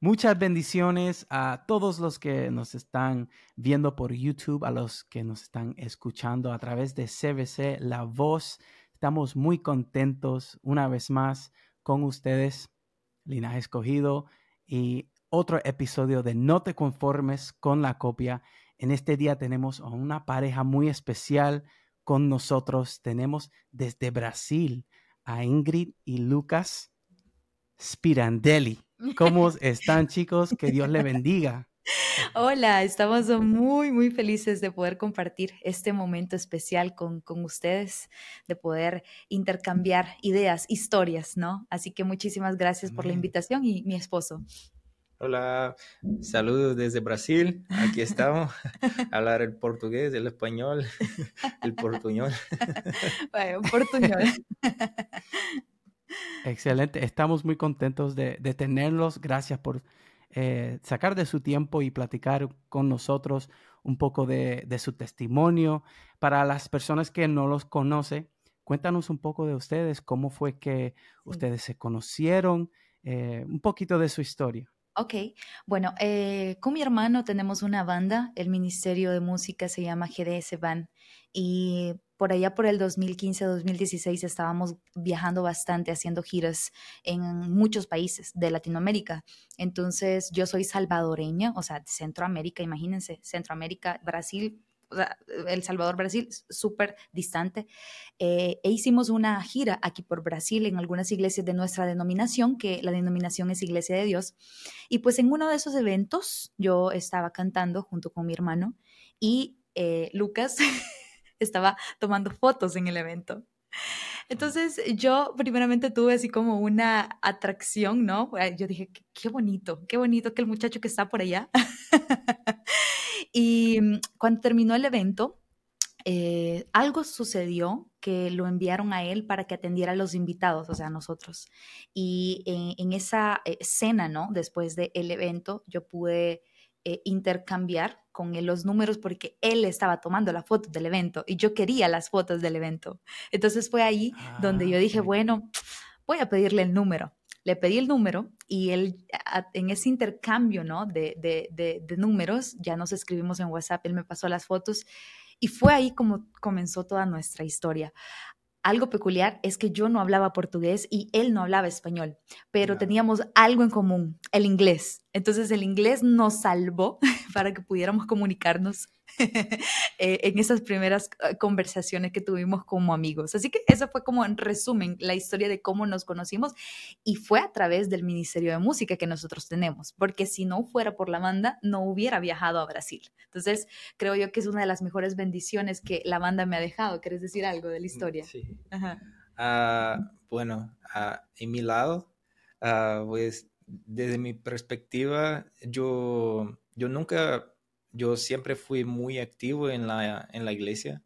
Muchas bendiciones a todos los que nos están viendo por YouTube, a los que nos están escuchando a través de CBC La Voz. Estamos muy contentos una vez más con ustedes, Linaje Escogido, y otro episodio de No te conformes con la copia. En este día tenemos a una pareja muy especial con nosotros. Tenemos desde Brasil a Ingrid y Lucas Spirandelli. ¿Cómo están chicos? Que Dios le bendiga. Hola, estamos muy, muy felices de poder compartir este momento especial con, con, ustedes, de poder intercambiar ideas, historias, ¿no? Así que muchísimas gracias por la invitación y mi esposo. Hola, saludos desde Brasil. Aquí estamos. Hablar el portugués, el español, el portuñol. Bueno, portuñol. Excelente, estamos muy contentos de, tenerlos. Gracias por eh, sacar de su tiempo y platicar con nosotros un poco de, su testimonio. Para las personas que no los conocen, cuéntanos un poco de ustedes, cómo fue que ustedes se conocieron, eh, un poquito de su historia. Ok, bueno, eh, con mi hermano tenemos una banda, el Ministerio de Música se llama GDS Band. Y por allá por el 2015-2016 estábamos viajando bastante, haciendo giras en muchos países de Latinoamérica. Entonces yo soy salvadoreña, o sea, de Centroamérica, imagínense, Centroamérica, Brasil, o sea, El Salvador, Brasil, súper distante. Eh, e hicimos una gira aquí por Brasil en algunas iglesias de nuestra denominación, que la denominación es Iglesia de Dios. Y pues en uno de esos eventos yo estaba cantando junto con mi hermano y eh, Lucas estaba tomando fotos en el evento. Entonces yo primeramente tuve así como una atracción, ¿no? Yo dije, qué, bonito, qué bonito que el muchacho que está por allá. y mm, cuando terminó el evento, eh, algo sucedió que lo enviaron a él para que atendiera a los invitados, o sea, a nosotros. Y en, en esa escena, ¿no? Después del evento, yo pude eh, intercambiar con él los números porque él estaba tomando la foto del evento y yo quería las fotos del evento. Entonces fue ahí donde yo dije, ah, bueno, voy a pedirle el número. Le pedí el número y él, en ese intercambio ¿no? de, de, de, de números, ya nos escribimos en WhatsApp, él me pasó las fotos y fue ahí como comenzó toda nuestra historia algo peculiar es que yo no hablaba portugués y él no hablaba español, pero teníamos algo en común, el inglés. Entonces el inglés nos salvó para que pudiéramos comunicarnos en esas primeras eh, conversaciones que tuvimos como amigos. Así que eso fue como en resumen la historia de cómo nos conocimos y fue a través del Ministerio de Música que nosotros tenemos, porque si no fuera por la banda, no hubiera viajado a Brasil. Entonces, creo yo que es una de las mejores bendiciones que la banda me ha dejado. ¿Quieres decir algo de la mm, historia? Sí. Ah, bueno, uh, en mi lado, uh, pues desde mi perspectiva, yo, yo nunca yo siempre fui muy activo en la, en la iglesia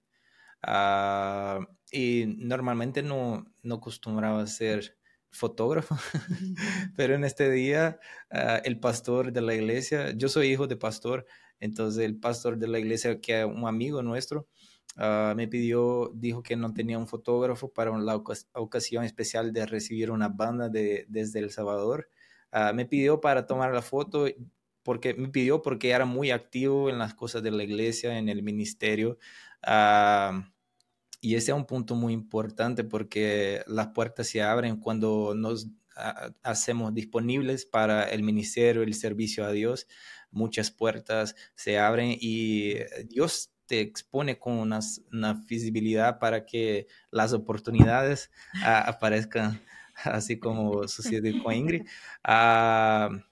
ah, y normalmente no, no acostumbraba a ser fotógrafo, pero en este día ah, el pastor de la iglesia, yo soy hijo de pastor, entonces el pastor de la iglesia, que es un amigo nuestro, ah, me pidió, dijo que no tenía un fotógrafo para la ocasión especial de recibir una banda de, desde El Salvador. me pidió para tomar la foto, porque me pidió porque era muy activo en las cosas de la iglesia, en el ministerio. Ah, y ese es un punto muy importante porque las puertas se abren cuando nos ah, hacemos disponibles para el ministerio, el servicio a Dios. Muchas puertas se abren y Dios te expone con una, una visibilidad para que las oportunidades ah, aparezcan, así como sucede con Ingrid.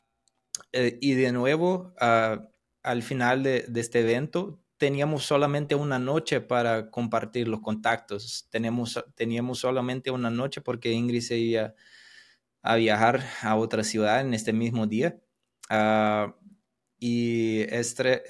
Eh, y de nuevo, ah, al final de, este evento, teníamos solamente una noche para compartir los contactos. Tenemos, teníamos solamente una noche porque Ingrid se iba a viajar a otra ciudad en este mismo día. Ah, y este,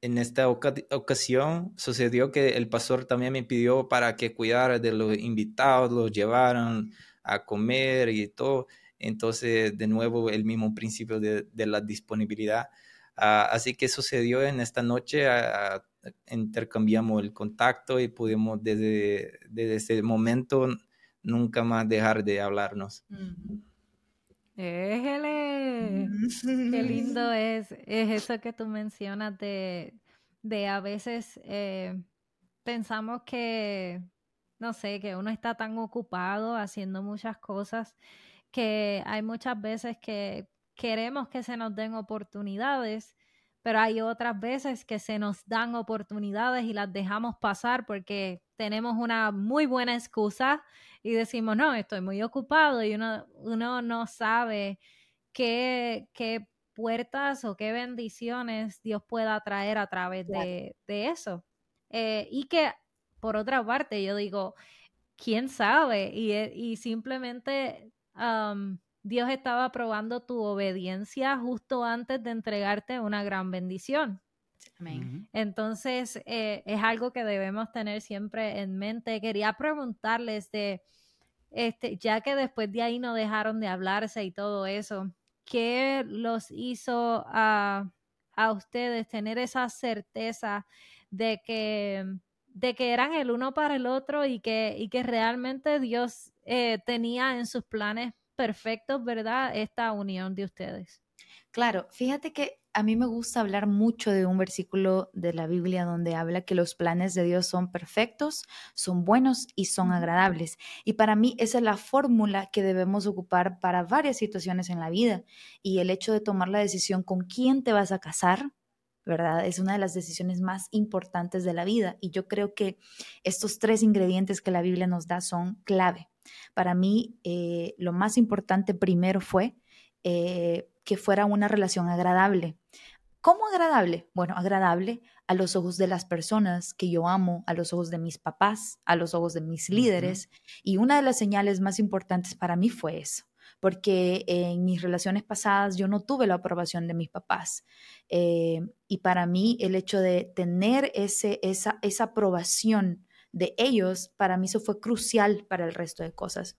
en esta ocasión sucedió que el pastor también me pidió para que cuidara de los invitados, los llevaran a comer y todo. Entonces, de nuevo, el mismo principio de, la disponibilidad. Ah, así que sucedió en esta noche, ah, intercambiamos el contacto y pudimos desde, ese momento nunca más dejar de hablarnos. Qué lindo es, es eso que tú mencionas de, de a veces eh, pensamos que, no sé, que uno está tan ocupado haciendo muchas cosas que hay muchas veces que queremos que se nos den oportunidades, pero hay otras veces que se nos dan oportunidades y las dejamos pasar porque tenemos una muy buena excusa y decimos, no, estoy muy ocupado y uno, uno no sabe qué, qué puertas o qué bendiciones Dios pueda traer a través de, eso. Eh, y que, por otra parte, yo digo, ¿quién sabe? Y, eh, y simplemente Dios estaba probando tu obediencia justo antes de entregarte una gran bendición. Entonces, eh, es algo que debemos tener siempre en mente. Quería preguntarles de, este, ya que después de ahí no dejaron de hablarse y todo eso, ¿qué los hizo a, ustedes tener esa certeza de que, de que eran el uno para el otro y que, y que realmente Dios eh, tenía en sus planes perfectos, ¿verdad? Esta unión de ustedes. Claro, fíjate que a mí me gusta hablar mucho de un versículo de la Biblia donde habla que los planes de Dios son perfectos, son buenos y son agradables. Y para mí esa es la fórmula que debemos ocupar para varias situaciones en la vida. Y el hecho de tomar la decisión con quién te vas a casar, ¿verdad? Es una de las decisiones más importantes de la vida. Y yo creo que estos tres ingredientes que la Biblia nos da son clave. Para mí, eh, lo más importante primero fue eh, que fuera una relación agradable. ¿Cómo agradable? Bueno, agradable a los ojos de las personas que yo amo, a los ojos de mis papás, a los ojos de mis líderes. Y una de las señales más importantes para mí fue eso, porque en mis relaciones pasadas yo no tuve la aprobación de mis papás. Eh, y para mí el hecho de tener ese, esa, esa aprobación de ellos, para mí eso fue crucial para el resto de cosas.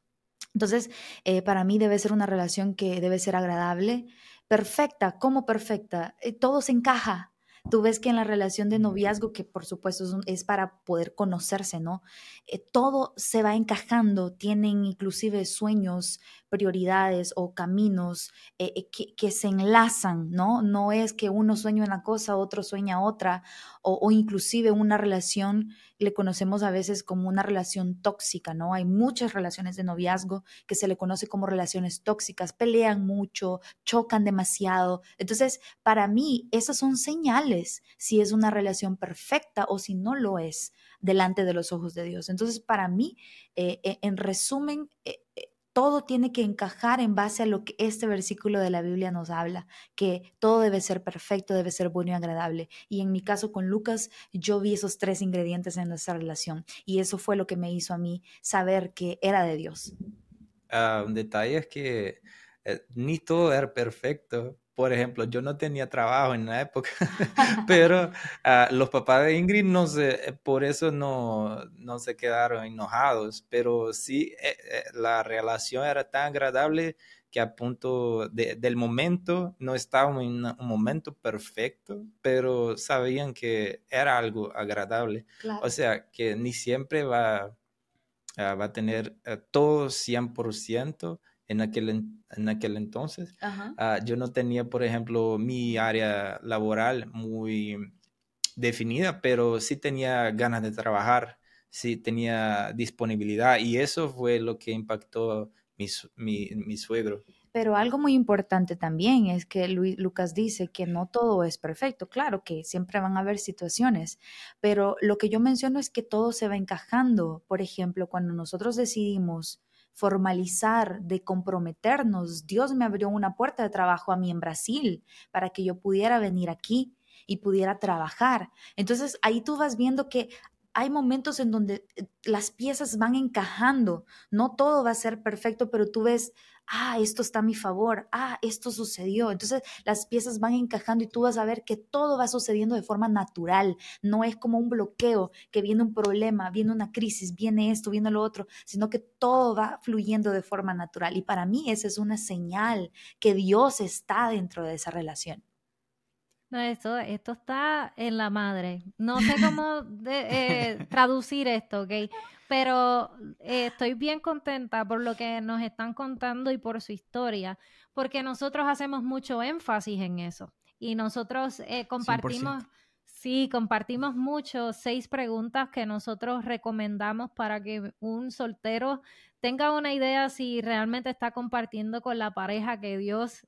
Entonces, eh, para mí debe ser una relación que debe ser agradable, perfecta, como perfecta, eh, todo se encaja. Tú ves que en la relación de noviazgo, que por supuesto es, para poder conocerse, ¿no? Eh, todo se va encajando, tienen inclusive sueños, prioridades o caminos que, se enlazan, ¿no? No es que uno sueña una cosa, otro sueña otra, o, o inclusive una relación le conocemos a veces como una relación tóxica, ¿no? Hay muchas relaciones de noviazgo que se le conoce como relaciones tóxicas, pelean mucho, chocan demasiado. Entonces, para mí, esas son señales si es una relación perfecta o si no lo es delante de los ojos de Dios. Entonces, para mí, eh, eh, en resumen, eh, todo tiene que encajar en base a lo que este versículo de la Biblia nos habla, que todo debe ser perfecto, debe ser bueno y agradable. Y en mi caso con Lucas, yo vi esos tres ingredientes en nuestra relación y eso fue lo que me hizo a mí saber que era de Dios. Ah, un detalle es que eh, ni todo era perfecto, por ejemplo, yo no tenía trabajo en la época, pero ah, los papás de Ingrid no se, por eso no, no se quedaron enojados, pero sí eh, eh, la relación era tan agradable que a punto del momento no estábamos en un momento perfecto, pero sabían que era algo agradable. O sea, que ni siempre va, ah, va a tener todo 100%, en aquel, en aquel entonces. Ah, yo no tenía, por ejemplo, mi área laboral muy definida, pero sí tenía ganas de trabajar, sí tenía disponibilidad y eso fue lo que impactó mi, mi, mi suegro. Pero algo muy importante también es que Lucas dice que no todo es perfecto. Claro que siempre van a haber situaciones, pero lo que yo menciono es que todo se va encajando. Por ejemplo, cuando nosotros decidimos formalizar, de comprometernos. Dios me abrió una puerta de trabajo a mí en Brasil para que yo pudiera venir aquí y pudiera trabajar. Entonces ahí tú vas viendo que hay momentos en donde eh, las piezas van encajando, no todo va a ser perfecto, pero tú ves, ah, esto está a mi favor, ah, esto sucedió. Entonces las piezas van encajando y tú vas a ver que todo va sucediendo de forma natural, no es como un bloqueo, que viene un problema, viene una crisis, viene esto, viene lo otro, sino que todo va fluyendo de forma natural. Y para mí esa es una señal que Dios está dentro de esa relación. No, esto, esto está en la madre. No sé cómo eh, traducir esto, ¿ok? Pero eh, estoy bien contenta por lo que nos están contando y por su historia, porque nosotros hacemos mucho énfasis en eso. Y nosotros eh, compartimos, sí, compartimos mucho seis preguntas que nosotros recomendamos para que un soltero tenga una idea si realmente está compartiendo con la pareja que Dios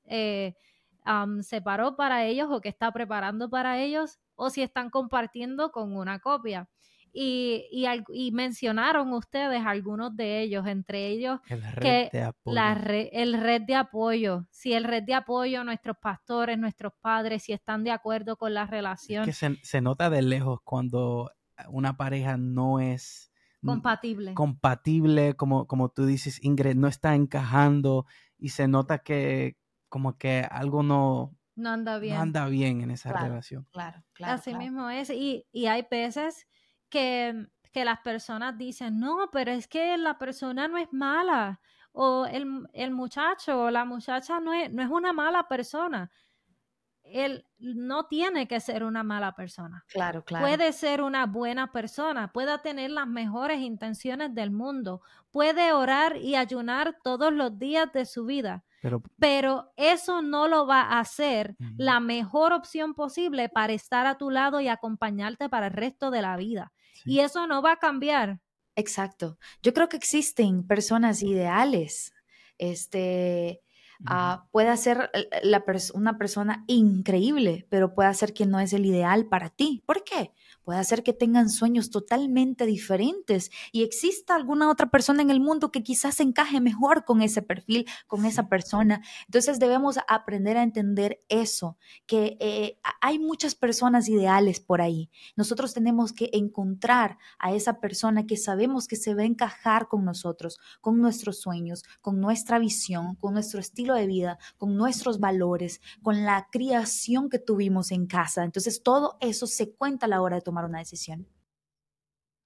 separó para ellos o que está preparando para ellos o si están compartiendo con una copia. Y, y, mencionaron ustedes algunos de ellos, entre ellos el red que de apoyo. La el red de apoyo, si el red de apoyo, nuestros pastores, nuestros padres, si están de acuerdo con la relación. que se, se, nota de lejos cuando una pareja no es compatible, compatible como, como tú dices, Ingrid, no está encajando y se nota que, como que algo no, no anda bien. anda bien en esa relación. Claro, claro. Así mismo es. Y, y hay veces que, que, las personas dicen, no, pero es que la persona no es mala. O el, el muchacho o la muchacha no es, no es una mala persona. Él no tiene que ser una mala persona. Claro, claro. Puede ser una buena persona, puede tener las mejores intenciones del mundo, puede orar y ayunar todos los días de su vida, pero, eso no lo va a hacer la mejor opción posible para estar a tu lado y acompañarte para el resto de la vida. Y eso no va a cambiar. Exacto. Yo creo que existen personas ideales. Este, ah, puede ser la una persona increíble, pero puede ser que no es el ideal para ti. ¿Por qué? Puede hacer que tengan sueños totalmente diferentes y exista alguna otra persona en el mundo que quizás encaje mejor con ese perfil, con esa persona. Entonces debemos aprender a entender eso, que eh, hay muchas personas ideales por ahí. Nosotros tenemos que encontrar a esa persona que sabemos que se va a encajar con nosotros, con nuestros sueños, con nuestra visión, con nuestro estilo de vida, con nuestros valores, con la criación que tuvimos en casa. Entonces todo eso se cuenta a la hora de tomar una decisión.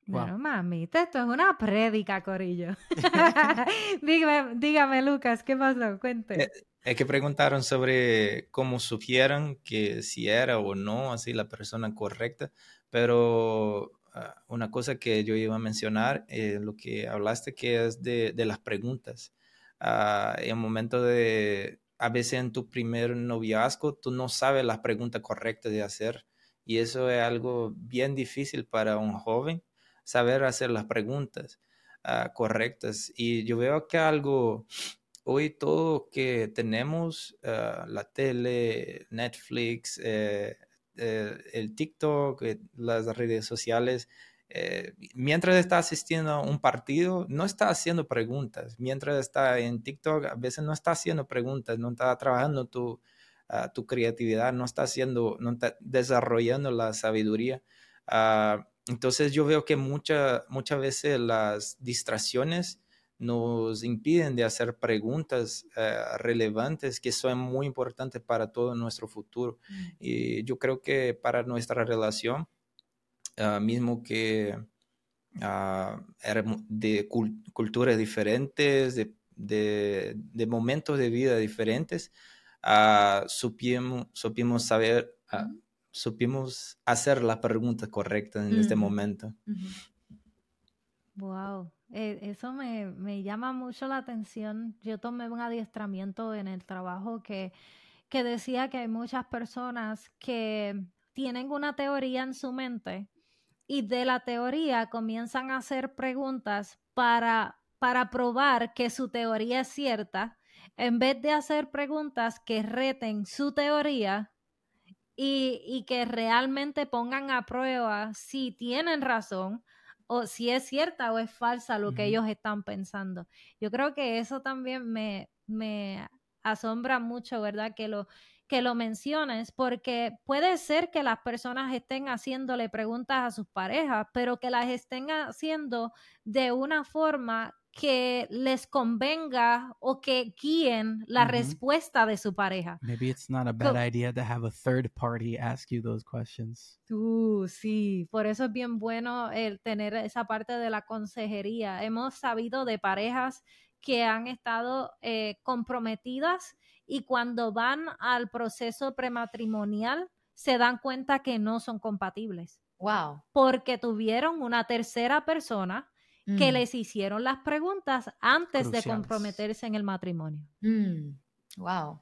Bueno, mamita, esto es una prédica, Corillo. dígame, dígame, Lucas, ¿qué pasó? Cuente. Eh, es que preguntaron sobre cómo supieran que si era o no así la persona correcta, pero ah, una cosa que yo iba a mencionar, eh, lo que hablaste que es de, de las preguntas. Uh, en el momento de, a veces en tu primer noviazgo, tú no sabes las preguntas correctas de hacer y eso es algo bien difícil para un joven, saber hacer las preguntas uh, correctas. Y yo veo que algo, hoy todo que tenemos, uh, la tele, Netflix, eh, eh, el TikTok, eh, las redes sociales, mientras está asistiendo a un partido, no está haciendo preguntas. Mientras está en TikTok, a veces no está haciendo preguntas, no está trabajando tu, tu creatividad, no está haciendo, no está desarrollando la sabiduría. Ah, entonces yo veo que muchas veces las distracciones nos impiden de hacer preguntas eh, relevantes que son muy importantes para todo nuestro futuro. Mm. Y yo creo que para nuestra relación, ah, mismo que uh, de culturas diferentes, de, de, momentos de vida diferentes, uh, supimos, supimos saber, uh, supimos hacer la pregunta correcta en este momento. Wow, eh, eso me, me, llama mucho la atención. Yo tomé un adiestramiento en el trabajo que, que decía que hay muchas personas que tienen una teoría en su mente y de la teoría comienzan a hacer preguntas para, para probar que su teoría es cierta en vez de hacer preguntas que reten su teoría y, que realmente pongan a prueba si tienen razón o si es cierta o es falsa lo que ellos están pensando. Yo creo que eso también me, me asombra mucho, ¿verdad? Que, lo, que lo menciones porque puede ser que las personas estén haciéndole preguntas a sus parejas, pero que las estén haciendo de una forma que les convenga o que guíen la Ujú. respuesta de su pareja. Maybe it's not a bad idea to have a third party ask you those questions. Uh, sí, por eso es bien bueno el tener esa parte de la consejería. Hemos sabido de parejas que han estado eh, comprometidas y cuando van al proceso prematrimonial se dan cuenta que no son compatibles Wow. porque tuvieron una tercera persona que Mm, les hicieron las preguntas antes de comprometerse en el matrimonio. mm, wow.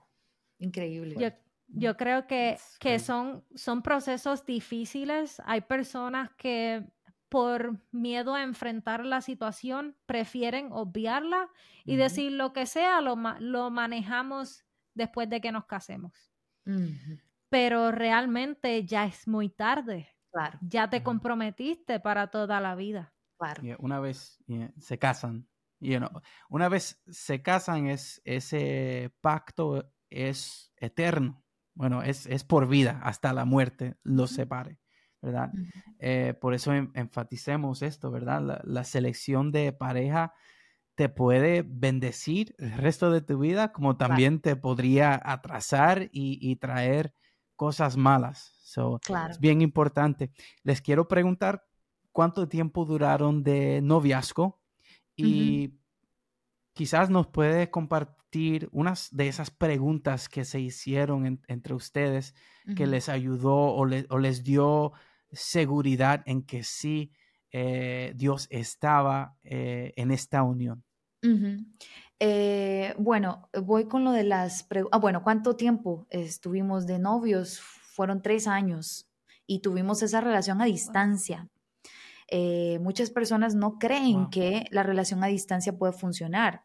Increíble. Yo, yo creo que, que son, son procesos difíciles. Hay personas que por miedo a enfrentar la situación prefieren obviarla y decir lo que sea, lo, lo manejamos después de que nos casemos. Pero realmente ya es muy tarde. Claro, Ya te comprometiste para toda la vida. Claro. Yeah, una vez yeah, se casan, you know, una vez se casan, es, ese pacto es eterno. Bueno, es, es por vida, hasta la muerte los separe, ¿verdad? Eh, por eso en- enfaticemos esto, ¿verdad? La, la selección de pareja te puede bendecir el resto de tu vida, como también te podría atrasar y, y traer cosas malas. So, Claro. es bien importante. Les quiero preguntar cuánto tiempo duraron de noviazgo y quizás nos puede compartir unas de esas preguntas que se hicieron en- entre ustedes que les ayudó o, le- o les dio seguridad en que sí eh, Dios estaba eh, en esta unión. Eh, bueno, voy con lo de las preguntas. Ah, bueno, ¿cuánto tiempo estuvimos de novios? Fueron tres años y tuvimos esa relación a distancia. Eh, muchas personas no creen Wow. que la relación a distancia puede funcionar,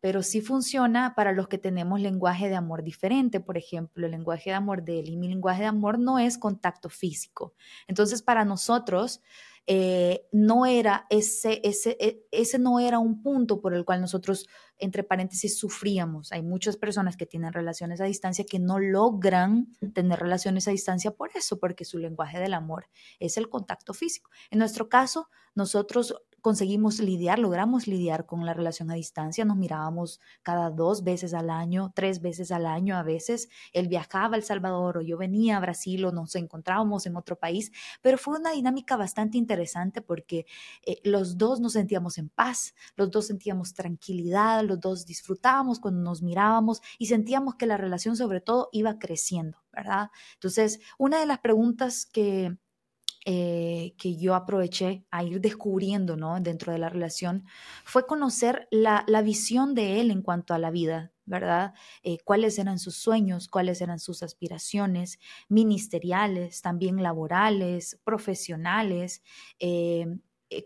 pero sí funciona para los que tenemos lenguaje de amor diferente. Por ejemplo, el lenguaje de amor de él y mi lenguaje de amor no es contacto físico. Entonces, para nosotros, eh, no era ese, ese, e- ese no era un punto por el cual nosotros, entre paréntesis, sufríamos. Hay muchas personas que tienen relaciones a distancia que no logran tener relaciones a distancia por eso, porque su lenguaje del amor es el contacto físico. En nuestro caso, nosotros conseguimos lidiar, logramos lidiar con la relación a distancia, nos mirábamos cada dos veces al año, tres veces al año a veces. Él viajaba a El Salvador o yo venía a Brasil o nos encontrábamos en otro país, pero fue una dinámica bastante interesante porque eh, los dos nos sentíamos en paz, los dos sentíamos tranquilidad, los dos disfrutábamos cuando nos mirábamos y sentíamos que la relación sobre todo iba creciendo, ¿verdad? Entonces, una de las preguntas que eh, que yo aproveché a ir descubriendo ¿no? dentro de la relación fue conocer la, la visión de él en cuanto a la vida, ¿verdad? Eh, cuáles eran sus sueños, cuáles eran sus aspiraciones ministeriales, también laborales, profesionales. eh,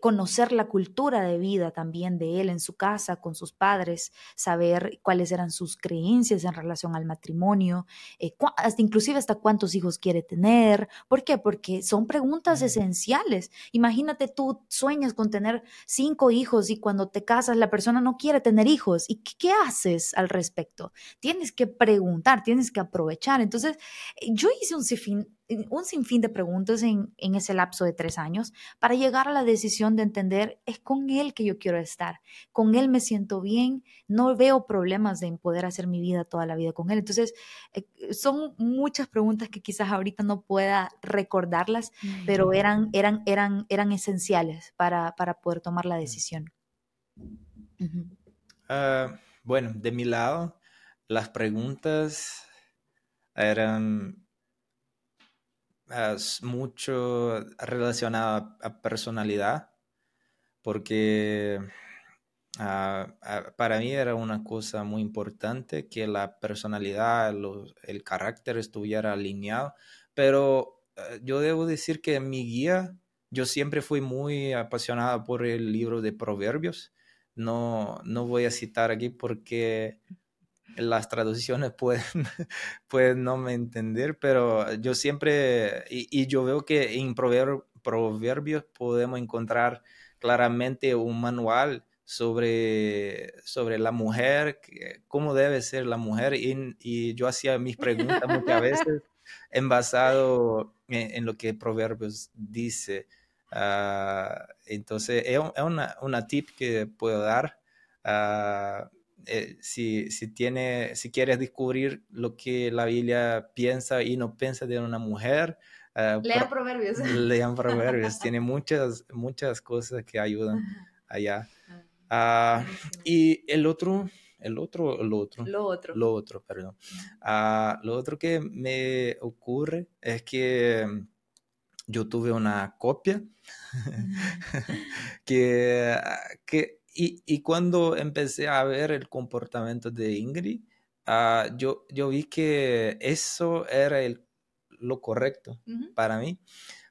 conocer la cultura de vida también de él en su casa, con sus padres, saber cuáles eran sus creencias en relación al matrimonio, eh, hasta inclusive hasta cuántos hijos quiere tener. ¿Por qué? Porque son preguntas esenciales. Imagínate tú sueñas con tener cinco hijos y cuando te casas la persona no quiere tener hijos. ¿Y qué, qué haces al respecto? Tienes que preguntar, tienes que aprovechar. Entonces, eh, yo hice un sinfín, un sinfín de preguntas en, en ese lapso de tres años para llegar a la decisión de entender, es con él que yo quiero estar, con él me siento bien, no veo problemas de poder hacer mi vida toda la vida con él. Entonces, eh, son muchas preguntas que quizás ahorita no pueda recordarlas, pero eran, eran, eran, eran esenciales para, para poder tomar la decisión. Ujú. Ah, bueno, de mi lado, las preguntas eran ah, s- mucho relacionadas a personalidad, porque ah, ah, para mí era una cosa muy importante que la personalidad, el carácter estuviera alineado, pero eh, yo debo decir que en mi guía, yo siempre fui muy apasionada por el libro de Proverbios. No, no voy a citar aquí porque las traducciones pueden, pueden no me entender, pero yo siempre, y, y yo veo que en prover- Proverbios podemos encontrar claramente un manual sobre, sobre la mujer, cómo debe ser la mujer, y, yo hacía mis preguntas muchas veces en basado en, lo que Proverbios dice. Ah, entonces, es una, una, tip que puedo dar. Uh, eh, si, si, tiene, si quieres descubrir lo que la Biblia piensa y no piensa de una mujer, uh, lean proverbios. Lean proverbios. tiene muchas, muchas cosas que ayudan allá. Ah, y el otro, el otro, lo otro. Lo otro. Lo otro, perdón. Uh, lo otro que me ocurre es que yo tuve una copia que, que y, y, cuando empecé a ver el comportamiento de Ingrid, uh, yo, yo vi que eso era el, lo correcto para mí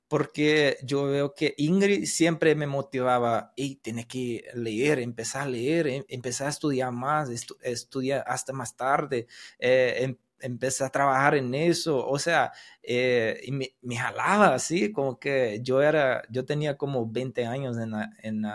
porque yo veo que Ingrid siempre me motivaba, y tienes que leer, empezar a leer, em, empezar a estudiar más, estudiar hasta más tarde, eh, em, empecé a trabajar en eso, o sea, eh, y me, me, jalaba así, como que yo era, yo tenía como 20 años en, en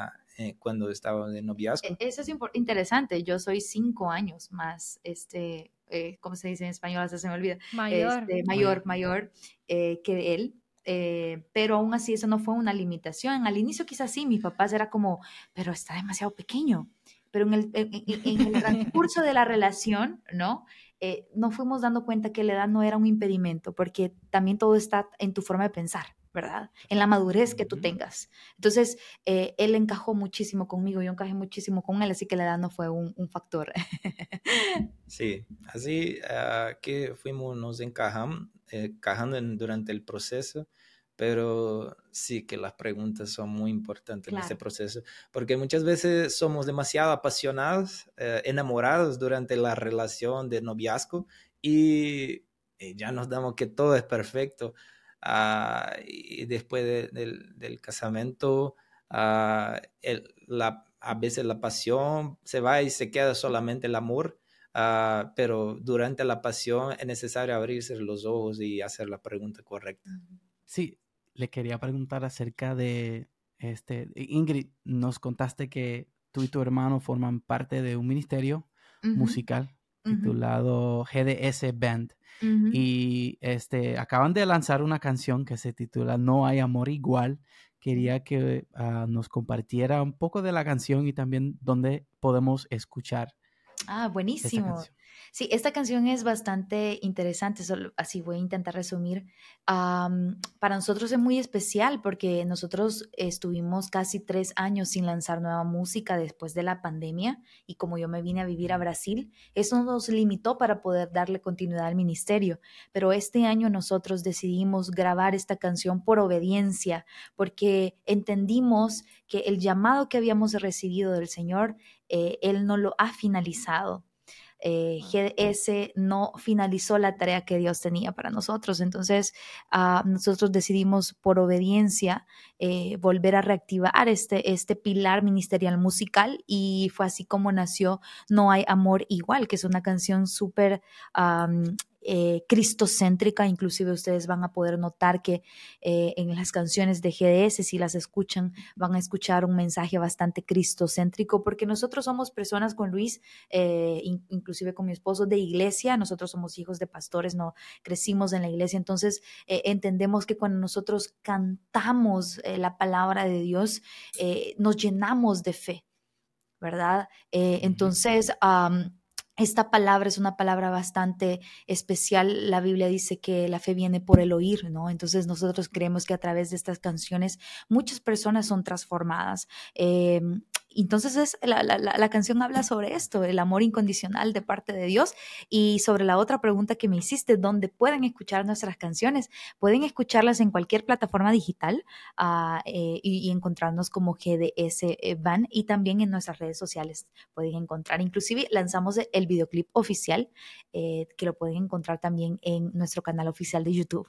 eh, cuando estaba de noviazgo. E, eso es interesante, yo soy 5 años más, este, ¿cómo se dice en español? Hasta se me olvida. Mayor. Este, mayor, mayor que él. Eh, pero aún así eso no fue una limitación. Al inicio quizás sí, mis papás era como, pero está demasiado pequeño. Pero en el, en, el transcurso de la relación, ¿no? Eh, nos fuimos dando cuenta que la edad no era un impedimento, porque también todo está en tu forma de pensar, ¿verdad? En la madurez que tú tengas. Entonces, eh, él encajó muchísimo conmigo, yo encajé muchísimo con él, así que la edad no fue un, un factor. sí, así uh, que fuimos, nos encajamos encajando en, durante el proceso, pero sí que las preguntas son muy importantes en ese proceso, porque muchas veces somos demasiado apasionados, eh, enamorados durante la relación de noviazgo y, ya nos damos que todo es perfecto. Ah, y después del, del, casamiento, ah, la, a veces la pasión se va y se queda solamente el amor Ah, pero durante la pasión es necesario abrirse los ojos y hacer la pregunta correcta. Sí, le quería preguntar acerca de, este, Ingrid, nos contaste que tú y tu hermano forman parte de un ministerio musical titulado GDS Band. Y este, acaban de lanzar una canción que se titula No hay amor igual. Quería que ah, nos compartiera un poco de la canción y también dónde podemos escuchar Ah, buenísimo. Sí, esta canción es bastante interesante, solo, así voy a intentar resumir. para nosotros es muy especial porque nosotros estuvimos casi tres años sin lanzar nueva música después de la pandemia y como yo me vine a vivir a Brasil, eso nos limitó para poder darle continuidad al ministerio. Pero este año nosotros decidimos grabar esta canción por obediencia porque entendimos que el llamado que habíamos recibido del Señor, eh, Él no lo ha finalizado eh, GDS no finalizó la tarea que Dios tenía para nosotros. Entonces, ah, nosotros decidimos por obediencia eh, volver a reactivar este, este pilar ministerial musical y fue así como nació No hay amor igual, que es una canción súper eh, cristocéntrica, inclusive ustedes van a poder notar que eh, en las canciones de GDS, si las escuchan, van a escuchar un mensaje bastante cristocéntrico, porque nosotros somos personas con Luis, eh, inclusive con mi esposo de iglesia, nosotros somos hijos de pastores, no crecimos en la iglesia, entonces entendemos que cuando nosotros cantamos la palabra de Dios, nos llenamos de fe, ¿verdad? entonces, esta palabra es una palabra bastante especial. La Biblia dice que la fe viene por el oír, ¿no? Entonces nosotros creemos que a través de estas canciones muchas personas son transformadas. Em, entonces es, la, canción habla sobre esto, el amor incondicional de parte de Dios y sobre la otra pregunta que me hiciste, ¿dónde pueden escuchar nuestras canciones? Pueden escucharlas en cualquier plataforma digital ah, eh, y, encontrarnos como GDS Van y también en nuestras redes sociales pueden encontrar. Inclusive lanzamos el videoclip oficial eh, que lo pueden encontrar también en nuestro canal oficial de YouTube.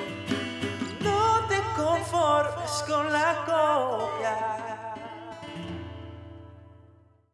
No te conformes con la